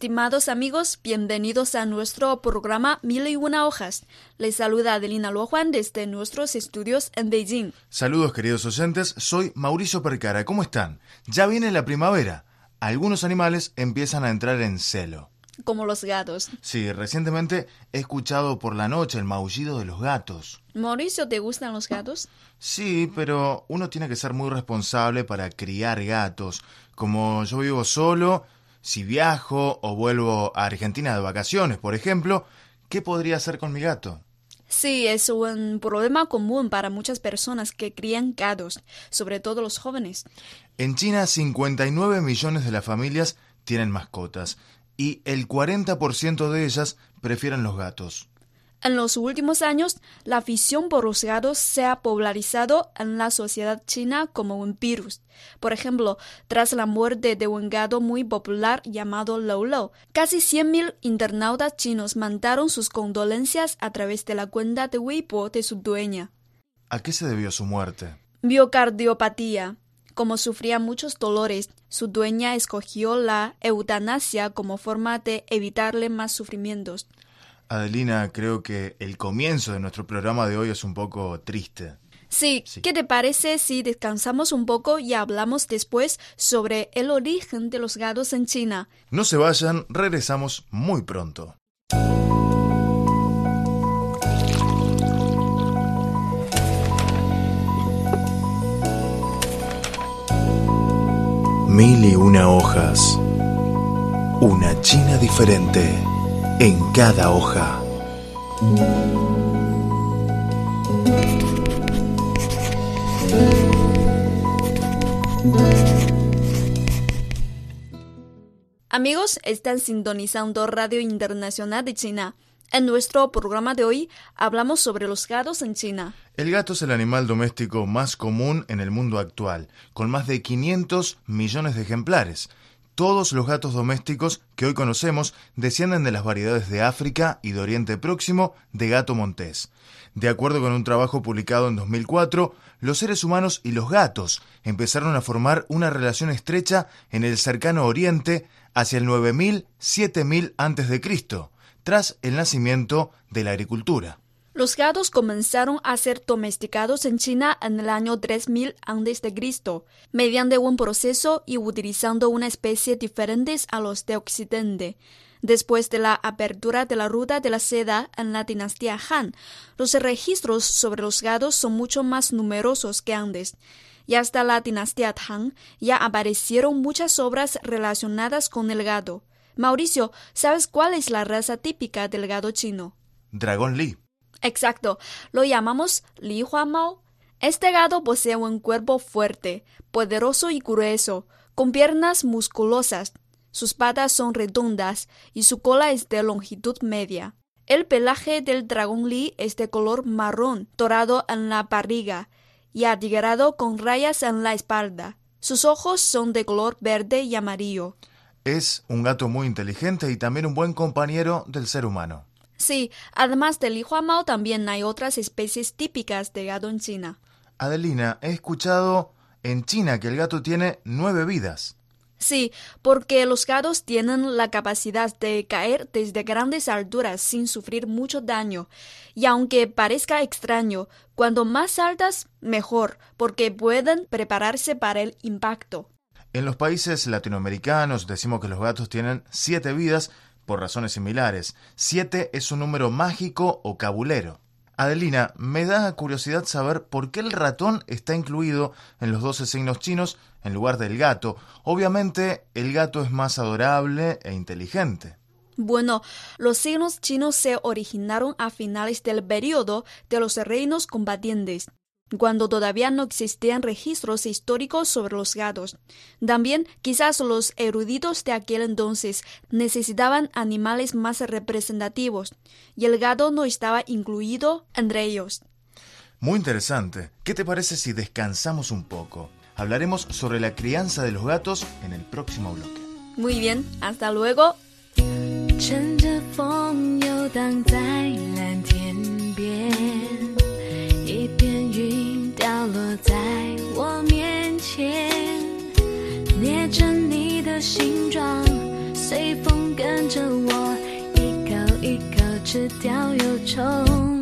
Estimados amigos, bienvenidos a nuestro programa Mil y una hojas. Les saluda Adelina Luojuan desde nuestros estudios en Beijing. Saludos queridos oyentes, soy Mauricio Percara. ¿Cómo están? Ya viene la primavera. Algunos animales empiezan a entrar en celo. Como los gatos. Sí, recientemente he escuchado por la noche el maullido de los gatos. Mauricio, ¿te gustan los gatos? Sí, pero uno tiene que ser muy responsable para criar gatos. Como yo vivo solo, si viajo o vuelvo a Argentina de vacaciones, por ejemplo, ¿qué podría hacer con mi gato? Sí, es un problema común para muchas personas que crían gatos, sobre todo los jóvenes. En China, 59 millones de las familias tienen mascotas y el 40% de ellas prefieren los gatos. En los últimos años, la afición por los gatos se ha popularizado en la sociedad china como un virus. Por ejemplo, tras la muerte de un gato muy popular llamado Lou Lou, casi 100.000 internautas chinos mandaron sus condolencias a través de la cuenta de Weibo de su dueña. ¿A qué se debió su muerte? Biocardiopatía. Como sufría muchos dolores, su dueña escogió la eutanasia como forma de evitarle más sufrimientos. Adelina, creo que el comienzo de nuestro programa de hoy es un poco triste. Sí, ¿qué te parece si descansamos un poco y hablamos después sobre el origen de los gatos en China? No se vayan, regresamos muy pronto. Mil y una hojas. Una China diferente en cada hoja. Amigos, están sintonizando Radio Internacional de China. En nuestro programa de hoy hablamos sobre los gatos en China. El gato es el animal doméstico más común en el mundo actual, con más de 500 millones de ejemplares. Todos los gatos domésticos que hoy conocemos descienden de las variedades de África y de Oriente Próximo de gato montés. De acuerdo con un trabajo publicado en 2004, los seres humanos y los gatos empezaron a formar una relación estrecha en el cercano Oriente hacia el 9000, 7000 a.C., tras el nacimiento de la agricultura. Los gatos comenzaron a ser domesticados en China en el año 3000 a.C., mediante un proceso y utilizando una especie diferente a los de Occidente. Después de la apertura de la ruta de la seda en la dinastía Han, los registros sobre los gatos son mucho más numerosos que antes. Y hasta la dinastía Tang ya aparecieron muchas obras relacionadas con el gato. Mauricio, ¿sabes cuál es la raza típica del gato chino? Dragón Li. Exacto, lo llamamos Li Hua Mao. Este gato posee un cuerpo fuerte, poderoso y grueso, con piernas musculosas. Sus patas son redondas y su cola es de longitud media. El pelaje del dragón Li es de color marrón, dorado en la barriga y atigrado con rayas en la espalda. Sus ojos son de color verde y amarillo. Es un gato muy inteligente y también un buen compañero del ser humano. Sí, además del Li Hua Mao también hay otras especies típicas de gato en China. Adelina, he escuchado en China que el gato tiene nueve vidas. Sí, porque los gatos tienen la capacidad de caer desde grandes alturas sin sufrir mucho daño. Y aunque parezca extraño, cuanto más altas, mejor, porque pueden prepararse para el impacto. En los países latinoamericanos decimos que los gatos tienen siete vidas por razones similares. Siete es un número mágico o cabulero. Adelina, me da curiosidad saber por qué el ratón está incluido en los doce signos chinos en lugar del gato. Obviamente, el gato es más adorable e inteligente. Bueno, los signos chinos se originaron a finales del periodo de los reinos combatientes cuando todavía no existían registros históricos sobre los gatos. También quizás los eruditos de aquel entonces necesitaban animales más representativos, y el gato no estaba incluido entre ellos. Muy interesante. ¿Qué te parece si descansamos un poco? Hablaremos sobre la crianza de los gatos en el próximo bloque. Muy bien, hasta luego. 乘着风游荡在蓝天边， 形状，随风跟着我，一口一口吃掉忧愁。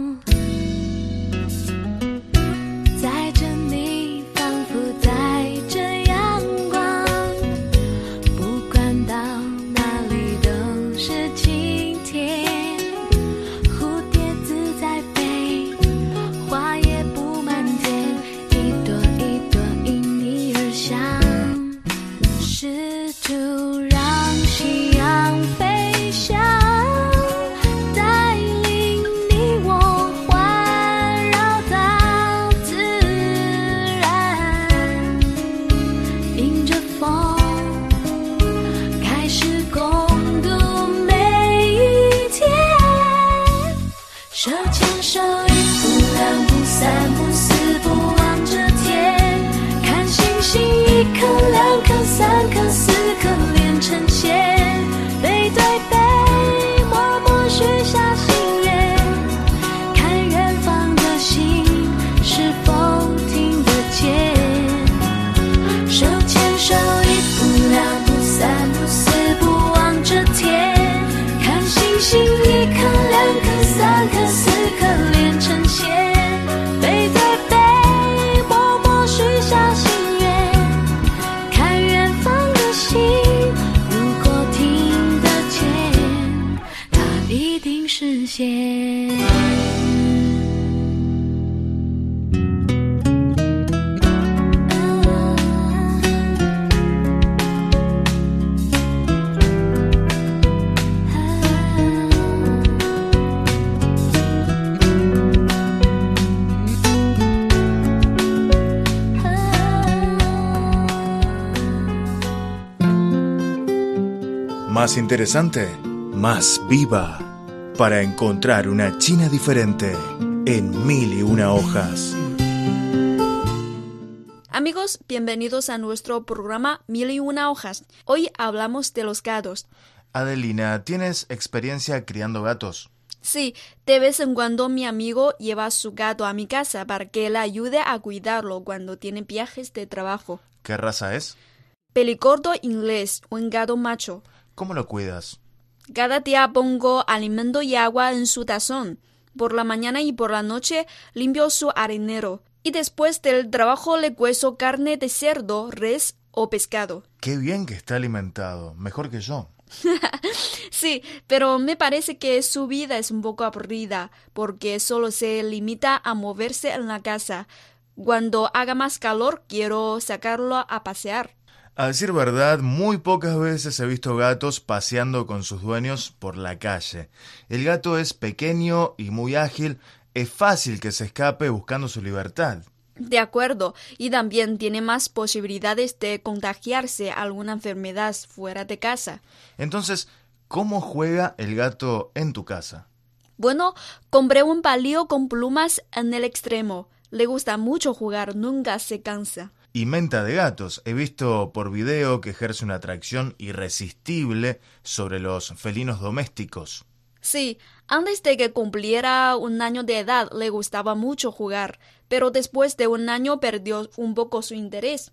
Más interesante, más viva, para encontrar una China diferente en mil y una hojas. Amigos, bienvenidos a nuestro programa Mil y una hojas. Hoy hablamos de los gatos. Adelina, ¿tienes experiencia criando gatos? Sí, de vez en cuando mi amigo lleva su gato a mi casa para que le ayude a cuidarlo cuando tiene viajes de trabajo. ¿Qué raza es? Pelicordo inglés, un gato macho. ¿Cómo lo cuidas? Cada día pongo alimento y agua en su tazón. Por la mañana y por la noche limpio su arenero. Y después del trabajo le cuezo carne de cerdo, res o pescado. Qué bien que está alimentado, mejor que yo. sí, pero me parece que su vida es un poco aburrida, porque solo se limita a moverse en la casa. Cuando haga más calor quiero sacarlo a pasear. A decir verdad, muy pocas veces he visto gatos paseando con sus dueños por la calle. El gato es pequeño y muy ágil, es fácil que se escape buscando su libertad. De acuerdo, y también tiene más posibilidades de contagiarse alguna enfermedad fuera de casa. Entonces, ¿cómo juega el gato en tu casa? Bueno, compré un palillo con plumas en el extremo. Le gusta mucho jugar, nunca se cansa y menta de gatos. He visto por video que ejerce una atracción irresistible sobre los felinos domésticos. Sí, antes de que cumpliera un año de edad le gustaba mucho jugar, pero después de un año perdió un poco su interés.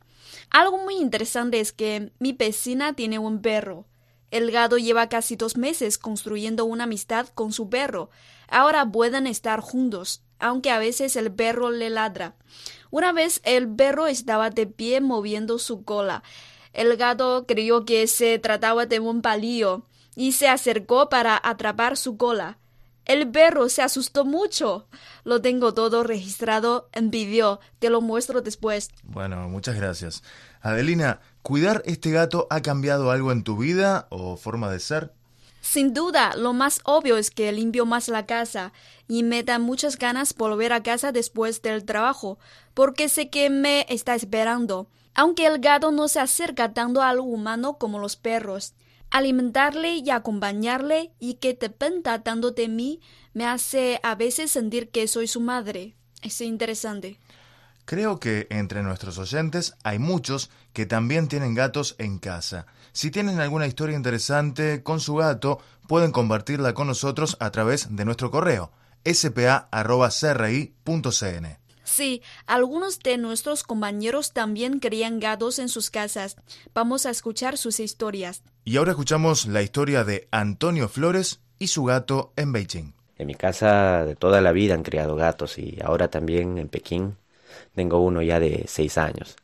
Algo muy interesante es que mi vecina tiene un perro. El gato lleva casi dos meses construyendo una amistad con su perro. Ahora pueden estar juntos, aunque a veces el perro le ladra. Una vez el perro estaba de pie moviendo su cola. El gato creyó que se trataba de un palillo y se acercó para atrapar su cola. El perro se asustó mucho. Lo tengo todo registrado en vídeo. Te lo muestro después. Bueno, muchas gracias. Adelina, ¿cuidar este gato ha cambiado algo en tu vida o forma de ser? Sin duda, lo más obvio es que limpio más la casa y me da muchas ganas volver a casa después del trabajo, porque sé que me está esperando. Aunque el gato no se acerca tanto a lo humano como los perros, alimentarle y acompañarle y que dependa tanto de mí me hace a veces sentir que soy su madre. Es interesante. Creo que entre nuestros oyentes hay muchos que también tienen gatos en casa. Si tienen alguna historia interesante con su gato, pueden compartirla con nosotros a través de nuestro correo spa.cri.cn. Sí, algunos de nuestros compañeros también crían gatos en sus casas. Vamos a escuchar sus historias. Y ahora escuchamos la historia de Antonio Flores y su gato en Beijing. En mi casa de toda la vida han criado gatos y ahora también en Pekín tengo uno ya de seis años.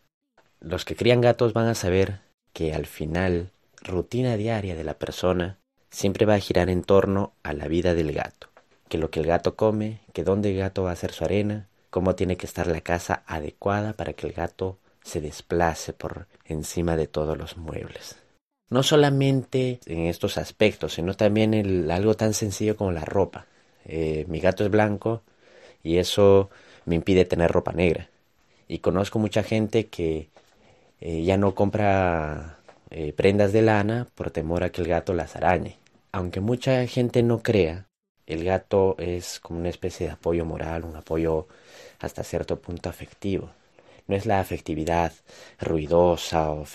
Los que crían gatos van a saber que al final, rutina diaria de la persona siempre va a girar en torno a la vida del gato. Que lo que el gato come, que dónde el gato va a hacer su arena, cómo tiene que estar la casa adecuada para que el gato se desplace por encima de todos los muebles. No solamente en estos aspectos, sino también en algo tan sencillo como la ropa. Eh, mi gato es blanco y eso me impide tener ropa negra. Y conozco mucha gente que eh, ya no compra eh, prendas de lana por temor a que el gato las arañe. Aunque mucha gente no crea, el gato es como una especie de apoyo moral, un apoyo hasta cierto punto afectivo. No es la afectividad ruidosa o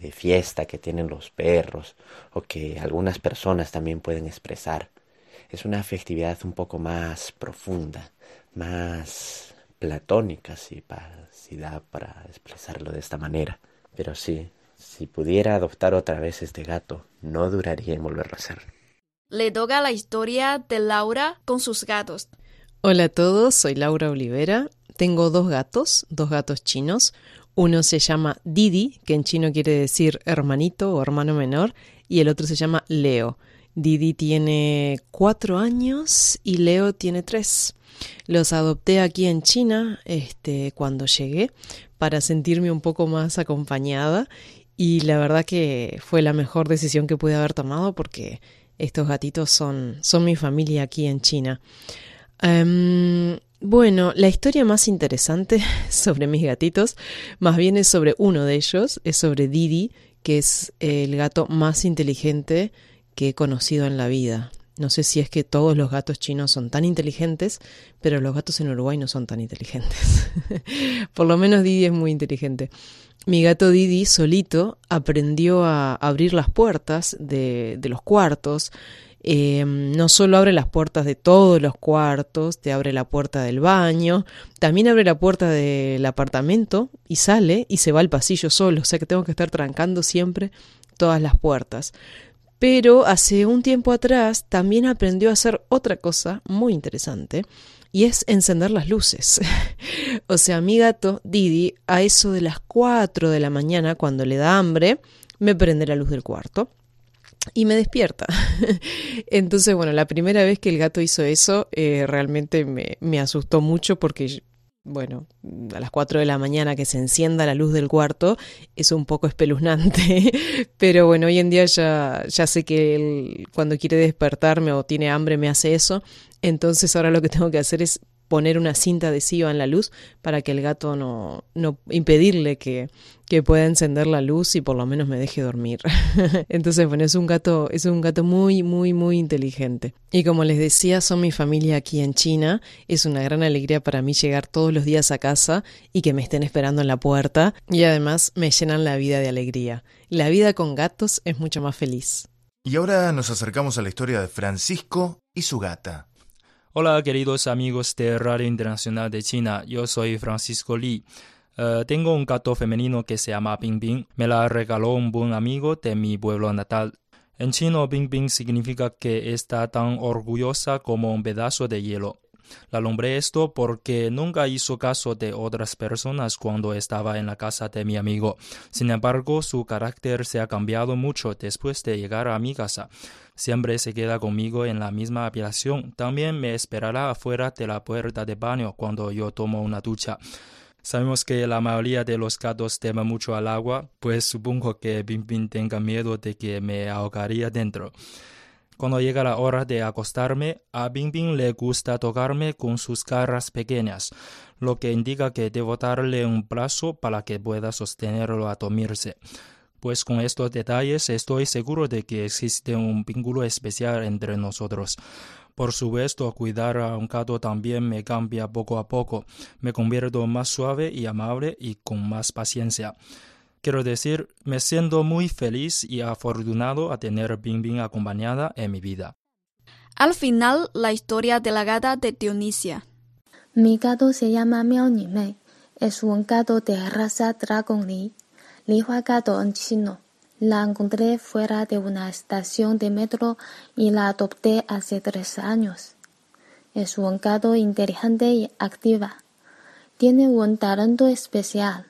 de fiesta que tienen los perros o que algunas personas también pueden expresar. Es una afectividad un poco más profunda, más platónica, si, si da para expresarlo de esta manera. Pero sí, si pudiera adoptar otra vez este gato, no duraría en volverlo a hacer. Le toca la historia de Laura con sus gatos. Hola a todos, soy Laura Olivera. Tengo dos gatos, dos gatos chinos. Uno se llama Didi, que en chino quiere decir hermanito o hermano menor, y el otro se llama Leo. Didi tiene cuatro años y Leo tiene tres. Los adopté aquí en China este, cuando llegué para sentirme un poco más acompañada y la verdad que fue la mejor decisión que pude haber tomado porque estos gatitos son, son mi familia aquí en China. Em, bueno, la historia más interesante sobre mis gatitos, más bien es sobre uno de ellos, es sobre Didi, que es el gato más inteligente que he conocido en la vida. No sé si es que todos los gatos chinos son tan inteligentes, pero los gatos en Uruguay no son tan inteligentes. Por lo menos Didi es muy inteligente. Mi gato Didi solito aprendió a abrir las puertas de, de los cuartos. Eh, no solo abre las puertas de todos los cuartos, te abre la puerta del baño, también abre la puerta del apartamento y sale y se va al pasillo solo, o sea que tengo que estar trancando siempre todas las puertas. Pero hace un tiempo atrás también aprendió a hacer otra cosa muy interesante y es encender las luces. o sea, mi gato Didi a eso de las 4 de la mañana cuando le da hambre me prende la luz del cuarto y me despierta. Entonces, bueno, la primera vez que el gato hizo eso eh, realmente me, me asustó mucho porque bueno, a las 4 de la mañana que se encienda la luz del cuarto es un poco espeluznante, pero bueno, hoy en día ya, ya sé que él cuando quiere despertarme o tiene hambre me hace eso, entonces ahora lo que tengo que hacer es poner una cinta adhesiva en la luz para que el gato no, no impedirle que, que pueda encender la luz y por lo menos me deje dormir. Entonces, bueno, es un gato, es un gato muy, muy, muy inteligente. Y como les decía, son mi familia aquí en China. Es una gran alegría para mí llegar todos los días a casa y que me estén esperando en la puerta. Y además me llenan la vida de alegría. La vida con gatos es mucho más feliz. Y ahora nos acercamos a la historia de Francisco y su gata. Hola queridos amigos de Radio Internacional de China, yo soy Francisco Li. Eh, tengo un gato femenino que se llama Bing Bing. Me la regaló un buen amigo de mi pueblo natal. En chino, Bing Bing significa que está tan orgullosa como un pedazo de hielo. La nombré esto porque nunca hizo caso de otras personas cuando estaba en la casa de mi amigo. Sin embargo, su carácter se ha cambiado mucho después de llegar a mi casa. Siempre se queda conmigo en la misma habitación. También me esperará afuera de la puerta de baño cuando yo tomo una ducha. Sabemos que la mayoría de los gatos temen mucho al agua, pues supongo que Bing Bing tenga miedo de que me ahogaría dentro. Cuando llega la hora de acostarme, a Bing Bing le gusta tocarme con sus garras pequeñas, lo que indica que debo darle un plazo para que pueda sostenerlo a dormirse. Pues con estos detalles estoy seguro de que existe un vínculo especial entre nosotros. Por supuesto, cuidar a un gato también me cambia poco a poco. Me convierto más suave y amable y con más paciencia. Quiero decir, me siento muy feliz y afortunado a tener Bing Bing acompañada en mi vida. Al final, la historia de la gata de Dionisia. Mi gato se llama Miao Ni Mei. Es un gato de raza Dragon Li. Li Hua gato en chino. La encontré fuera de una estación de metro y la adopté hace tres años. Es un gato inteligente y activa. Tiene un talento especial.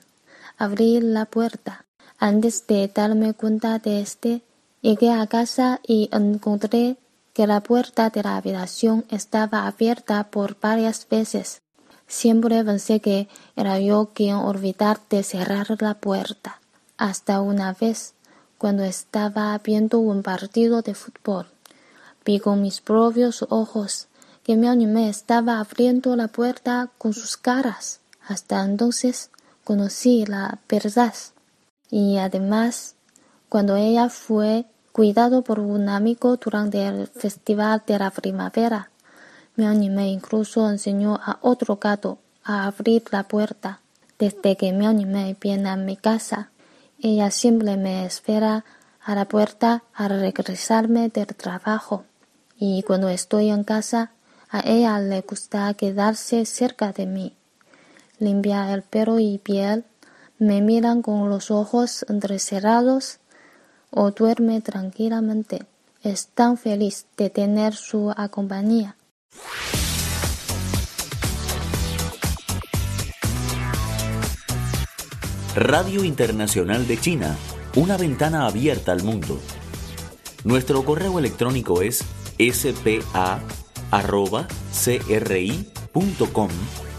Abrí la puerta. Antes de darme cuenta de este, llegué a casa y encontré que la puerta de la habitación estaba abierta por varias veces. Siempre pensé que era yo quien olvidar de cerrar la puerta. Hasta una vez cuando estaba viendo un partido de fútbol. Vi con mis propios ojos que mi anime estaba abriendo la puerta con sus caras. Hasta entonces conocí la verdad. Y además, cuando ella fue cuidado por un amigo durante el festival de la primavera, mi anime incluso enseñó a otro gato a abrir la puerta. Desde que mi anime viene a mi casa, ella siempre me espera a la puerta al regresarme del trabajo. Y cuando estoy en casa, a ella le gusta quedarse cerca de mí. Limpia el pelo y piel, me miran con los ojos entrecerrados o duerme tranquilamente. Es tan feliz de tener su compañía. Radio Internacional de China, una ventana abierta al mundo. Nuestro correo electrónico es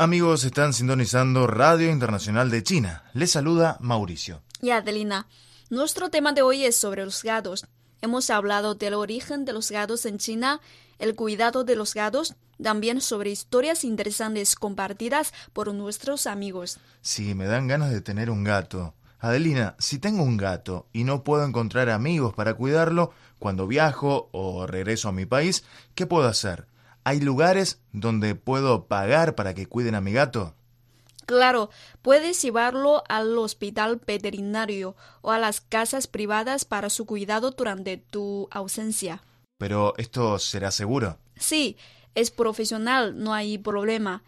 Amigos, están sintonizando Radio Internacional de China. Les saluda Mauricio. Y Adelina, nuestro tema de hoy es sobre los gatos. Hemos hablado del origen de los gatos en China, el cuidado de los gatos, también sobre historias interesantes compartidas por nuestros amigos. Sí, me dan ganas de tener un gato. Adelina, si tengo un gato y no puedo encontrar amigos para cuidarlo, cuando viajo o regreso a mi país, ¿qué puedo hacer? ¿Hay lugares donde puedo pagar para que cuiden a mi gato? Claro, puedes llevarlo al hospital veterinario o a las casas privadas para su cuidado durante tu ausencia. Pero ¿esto será seguro? Sí, es profesional, no hay problema.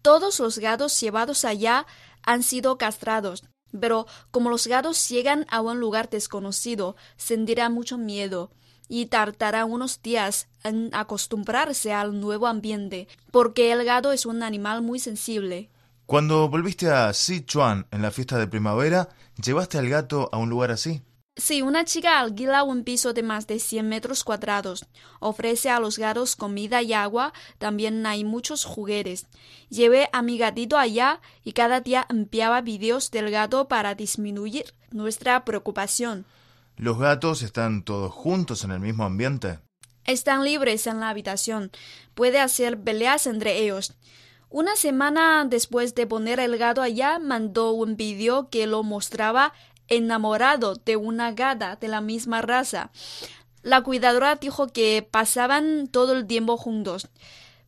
Todos los gatos llevados allá han sido castrados, pero como los gatos llegan a un lugar desconocido, sentirán mucho miedo y tardará unos días en acostumbrarse al nuevo ambiente, porque el gato es un animal muy sensible. Cuando volviste a Sichuan en la fiesta de primavera, ¿llevaste al gato a un lugar así? Sí, una chica alquila un piso de más de 100 metros cuadrados. Ofrece a los gatos comida y agua. También hay muchos juguetes. Llevé a mi gatito allá y cada día enviaba videos del gato para disminuir nuestra preocupación. ¿Los gatos están todos juntos en el mismo ambiente? Están libres en la habitación. Puede hacer peleas entre ellos. Una semana después de poner el gato allá, mandó un vídeo que lo mostraba enamorado de una gata de la misma raza. La cuidadora dijo que pasaban todo el tiempo juntos.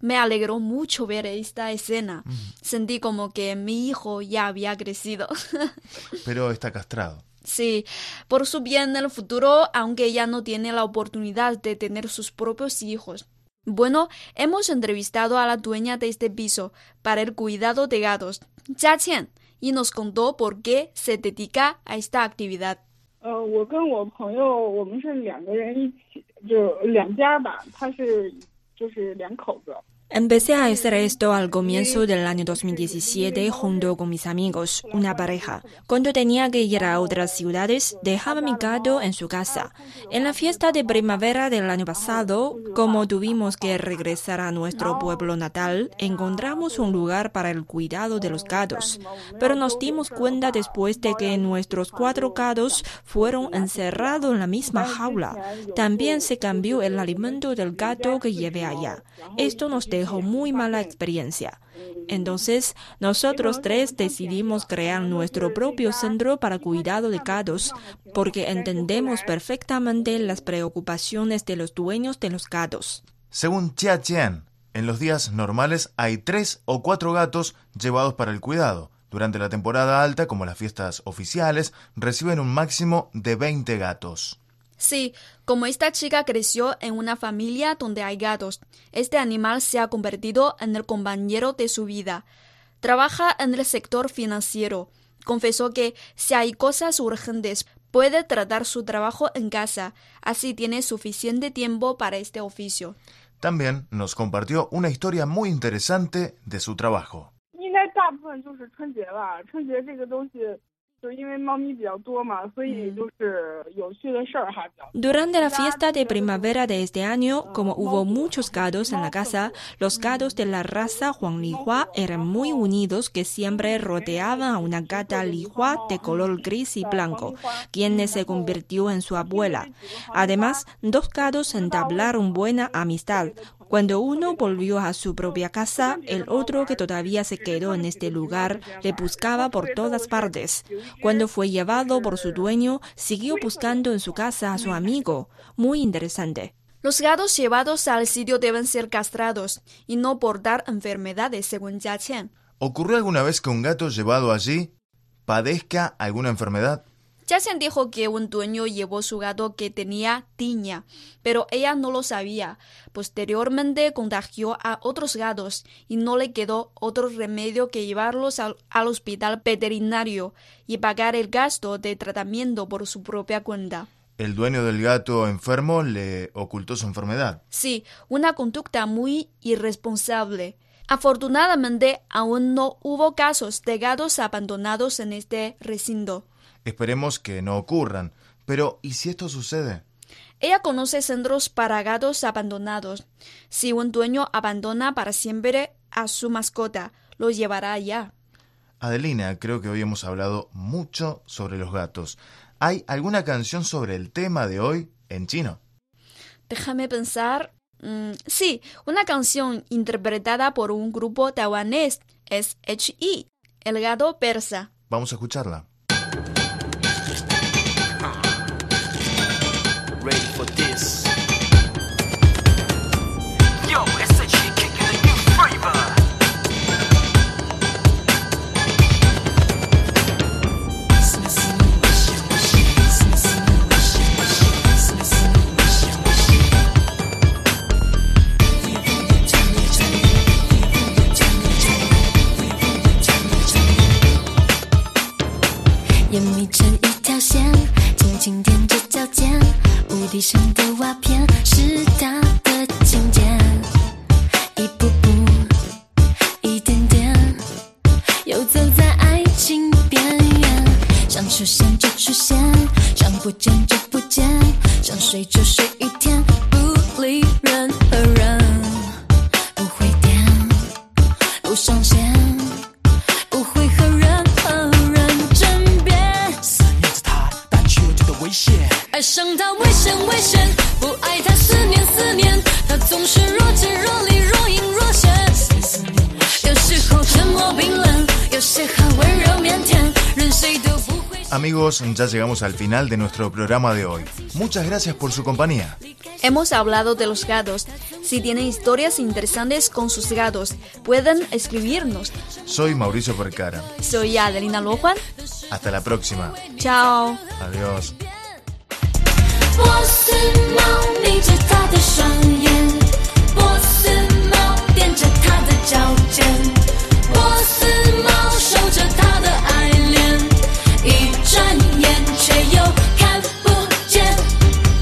Me alegró mucho ver esta escena. Sentí como que mi hijo ya había crecido. Pero está castrado. Sí, por su bien en el futuro, aunque ella no tiene la oportunidad de tener sus propios hijos. Bueno, hemos entrevistado a la dueña de este piso para el cuidado de gatos, Jia Qian, y nos contó por qué se dedica a esta actividad. 呃，我跟我朋友，我们是两个人一起，就两家吧，他是就是两口子。 Empecé a hacer esto al comienzo del año 2017 junto con mis amigos, una pareja. Cuando tenía que ir a otras ciudades, dejaba mi gato en su casa. En la fiesta de primavera del año pasado, como tuvimos que regresar a nuestro pueblo natal, encontramos un lugar para el cuidado de los gatos. Pero nos dimos cuenta después de que nuestros cuatro gatos fueron encerrados en la misma jaula. También se cambió el alimento del gato que llevé allá. Esto nos dejó muy mala experiencia. Entonces, nosotros tres decidimos crear nuestro propio centro para cuidado de gatos, porque entendemos perfectamente las preocupaciones de los dueños de los gatos. Según Chia Chen, en los días normales hay tres o cuatro gatos llevados para el cuidado. Durante la temporada alta, como las fiestas oficiales, reciben un máximo de 20 gatos. Sí, como esta chica creció en una familia donde hay gatos, este animal se ha convertido en el compañero de su vida. Trabaja en el sector financiero. Confesó que si hay cosas urgentes, puede tratar su trabajo en casa, así tiene suficiente tiempo para este oficio. También nos compartió una historia muy interesante de su trabajo. Durante la fiesta de primavera de este año, como hubo muchos gatos en la casa, los gatos de la raza Juan Lihua eran muy unidos que siempre rodeaban a una gata Lihua de color gris y blanco, quien se convirtió en su abuela. Además, dos gatos entablaron buena amistad, cuando uno volvió a su propia casa, el otro que todavía se quedó en este lugar le buscaba por todas partes. Cuando fue llevado por su dueño, siguió buscando en su casa a su amigo. Muy interesante. Los gatos llevados al sitio deben ser castrados y no portar enfermedades, según Jia Qian. ¿Ocurrió alguna vez que un gato llevado allí padezca alguna enfermedad? Jason dijo que un dueño llevó su gato que tenía tiña, pero ella no lo sabía. Posteriormente contagió a otros gatos y no le quedó otro remedio que llevarlos al, al hospital veterinario y pagar el gasto de tratamiento por su propia cuenta. El dueño del gato enfermo le ocultó su enfermedad. Sí, una conducta muy irresponsable. Afortunadamente, aún no hubo casos de gatos abandonados en este recinto. Esperemos que no ocurran. Pero, ¿y si esto sucede? Ella conoce centros para gatos abandonados. Si un dueño abandona para siempre a su mascota, lo llevará allá. Adelina, creo que hoy hemos hablado mucho sobre los gatos. ¿Hay alguna canción sobre el tema de hoy en chino? Déjame pensar. Mm, sí, una canción interpretada por un grupo taiwanés es H.I., el gato persa. Vamos a escucharla. 眼眯成一条线，轻轻踮着脚尖，屋顶上的瓦片是他的琴键，Amigos, ya llegamos al final de nuestro programa de hoy. Muchas gracias por su compañía. Hemos hablado de los gatos. Si tienen historias interesantes con sus gatos, pueden escribirnos. Soy Mauricio Percara. Soy Adelina Luojuan. Hasta la próxima. Chao. Adiós. 却又看不见，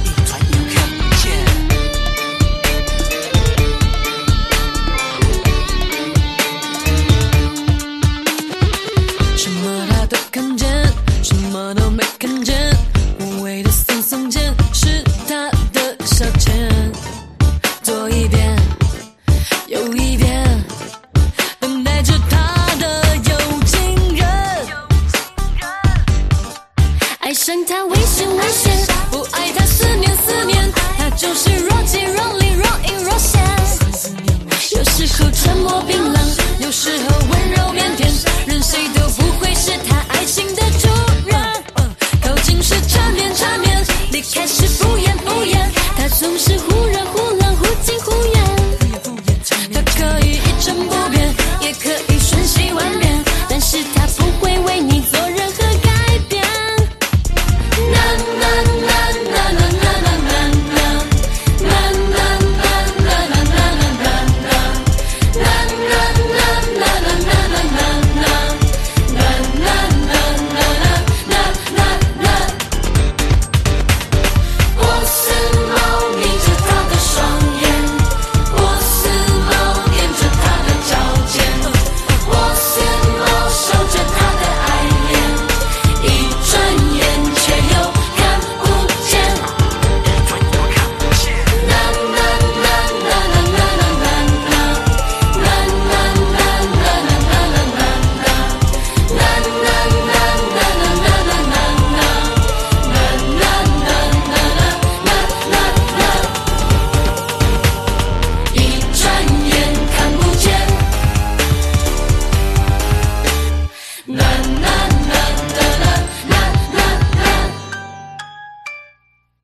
一团也看不见。什么他都看见，什么都没看见。无谓的耸耸肩，是他的消遣。左一遍，右一遍。